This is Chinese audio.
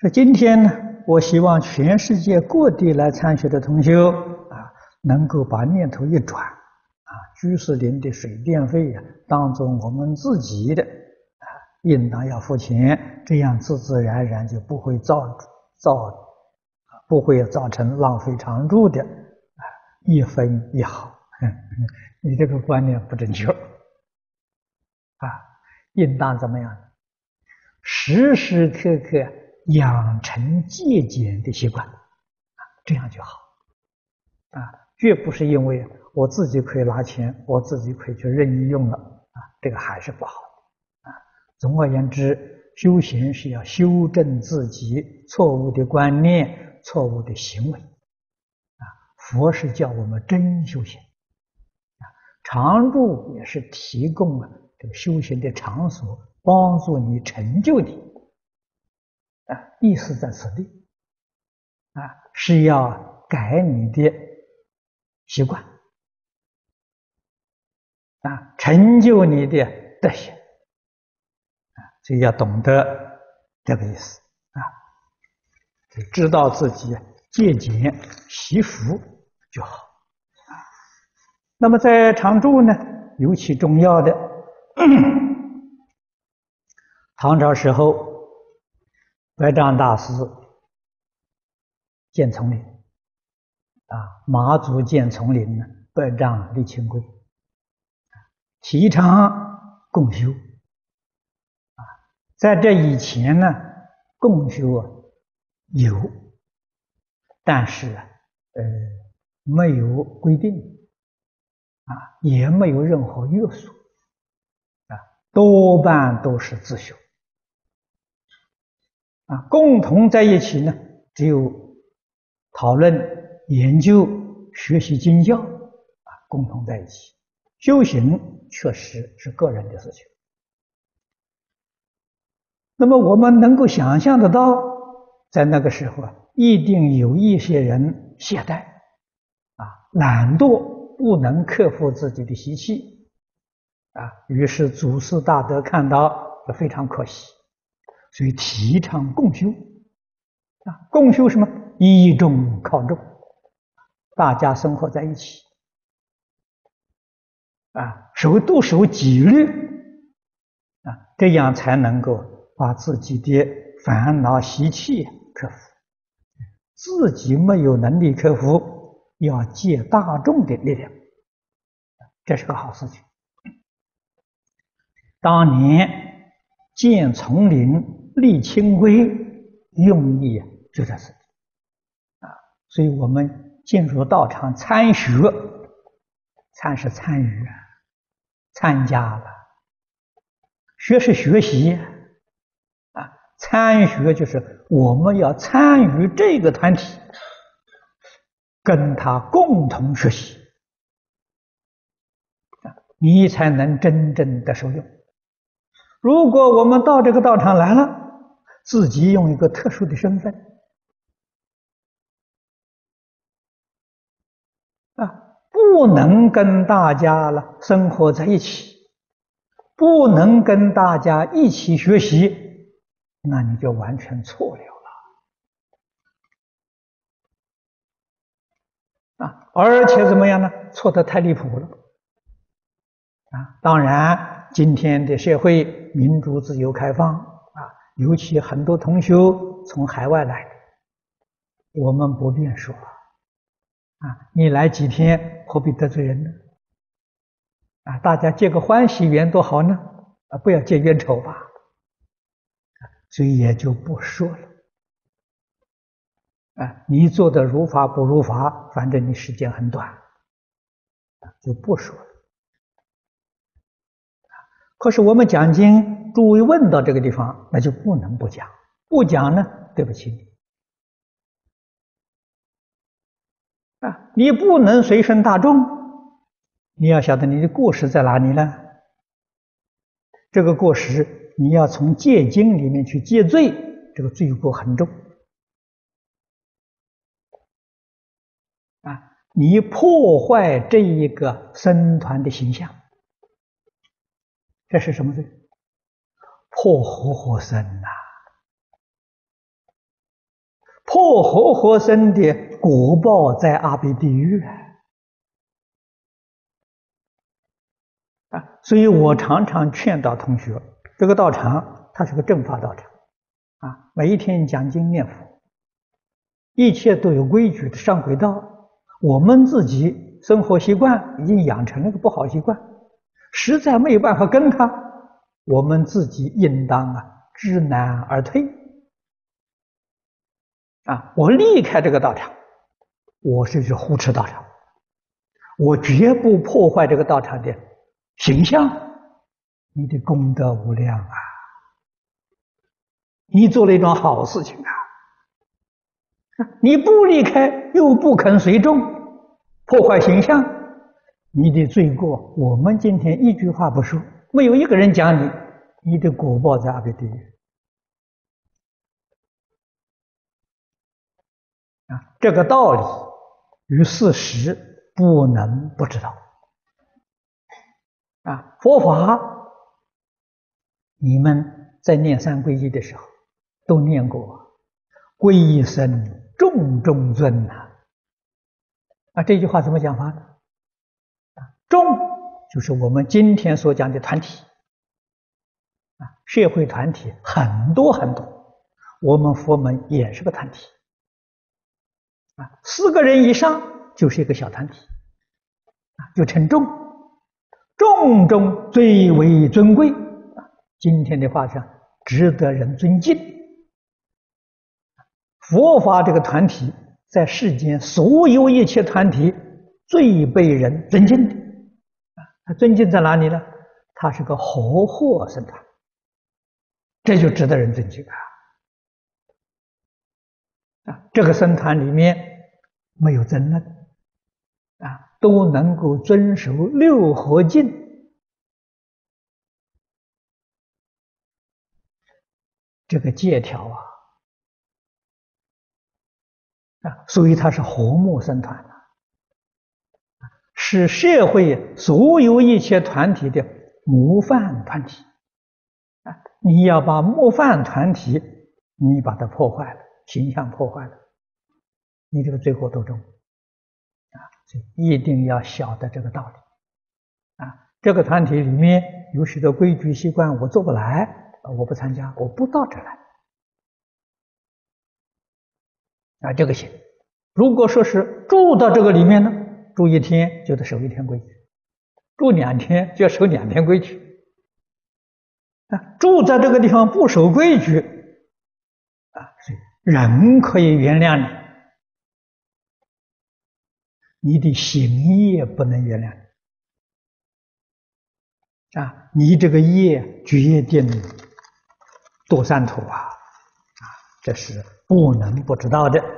说今天呢，我希望全世界各地来参学的同修啊，能够把念头一转啊，居士林的水电费呀，当做我们自己的啊，应当要付钱，这样自自然然就不会造造，不会造成浪费常住的啊，一分一毫。你这个观念不正确啊，应当怎么样？时时刻刻养成节俭的习惯，啊，这样就好，啊，绝不是因为我自己可以拿钱，我自己可以去任意用了，啊，这个还是不好，啊，总而言之，修行是要修正自己错误的观念、错误的行为，啊，佛是叫我们真修行。啊常住也是提供了这个修行的场所，帮助你成就你，意思在此地。啊，是要改你的习惯。啊，成就你的德行。啊，所以要懂得这个意思。啊，就知道自己节俭惜福就好。啊那么在常住呢，尤其重要的，唐朝时候，百丈大师建丛林，啊，马祖建丛林呢，百丈立清规，提倡共修，啊，在这以前呢，共修啊有，但是啊，呃，没有规定。啊，也没有任何约束，啊，多半都是自修，啊，共同在一起呢，只有讨论、研究、学习经教，啊，共同在一起。修行确实是个人的事情。那么我们能够想象得到，在那个时候啊，一定有一些人懈怠，啊，懒惰。不能克服自己的习气，啊，于是祖师大德看到非常可惜，所以提倡共修，啊，共修什么？依众靠众，大家生活在一起，啊，守都守纪律，啊，这样才能够把自己的烦恼习气克服，自己没有能力克服。要借大众的力量，这是个好事情。当年建丛林、立清规，用意就在此啊。所以我们进入道场参学，参是参与，参加了；学是学习啊，参学就是我们要参与这个团体。跟他共同学习，你才能真正的受用。如果我们到这个道场来了，自己用一个特殊的身份，啊，不能跟大家了生活在一起，不能跟大家一起学习，那你就完全错了。啊，而且怎么样呢？错得太离谱了啊！当然，今天的社会民主、自由、开放，尤其很多同修从海外来的，我们不便说啊。你来几天，何必得罪人呢？啊，大家结个欢喜缘多好呢！啊，不要结冤仇吧。所以也就不说了。啊，你做的如法不如法，反正你时间很短，就不说了。可是我们讲经，诸位问到这个地方，那就不能不讲。不讲呢，对不起你。啊，你不能随身大众，你要晓得你的过失在哪里呢？这个过失，你要从戒经里面去戒罪，这个罪过很重啊。你破坏这一个僧团的形象，这是什么罪？破和合僧呐！破和合僧的果报在阿鼻地狱啊！所以我常常劝导同学，这个道场它是个正法道场啊，每一天讲经念佛，一切都有规矩的上轨道。我们自己生活习惯已经养成了个不好习惯，实在没有办法跟他，我们自己应当啊知难而退。啊！我离开这个道场，我是去护持道场，我绝不破坏这个道场的形象。你的功德无量啊！你做了一桩好事情啊！你不离开，又不肯随众，破坏形象，你的罪过，我们今天一句话不说，没有一个人讲你，你的果报在阿鼻地狱。啊，这个道理与事实不能不知道。啊，佛法，你们在念三皈依的时候都念过，皈依僧，众中尊呐。啊，这句话怎么讲法呢？众就是我们今天所讲的团体。啊，社会团体很多很多，我们佛门也是个团体。啊，四个人以上就是一个小团体，啊，就称众，众中最为尊贵，啊，今天的话上值得人尊敬。佛法这个团体在世间所有一切团体最被人尊敬的，他尊敬在哪里呢？他是个和合僧团，这就值得人尊敬啊。啊，这个僧团里面没有争论，啊，都能够遵守六和敬，这个戒条啊，啊，所以他是和睦僧团，是社会所有一切团体的模范团体，啊，你要把模范团体，你把它破坏了。形象破坏了，你这个罪过多重啊！所以一定要晓得这个道理啊！这个团体里面有许多规矩习惯，我做不来，我不参加，我不到这来啊！这个行。如果说是住到这个里面呢，住一天就得守一天规矩，住两天就要守两天规矩啊！住在这个地方不守规矩啊，所以。人可以原谅你，你的行业不能原谅你啊！你这个业决定堕三途啊！啊，这是不能不知道的。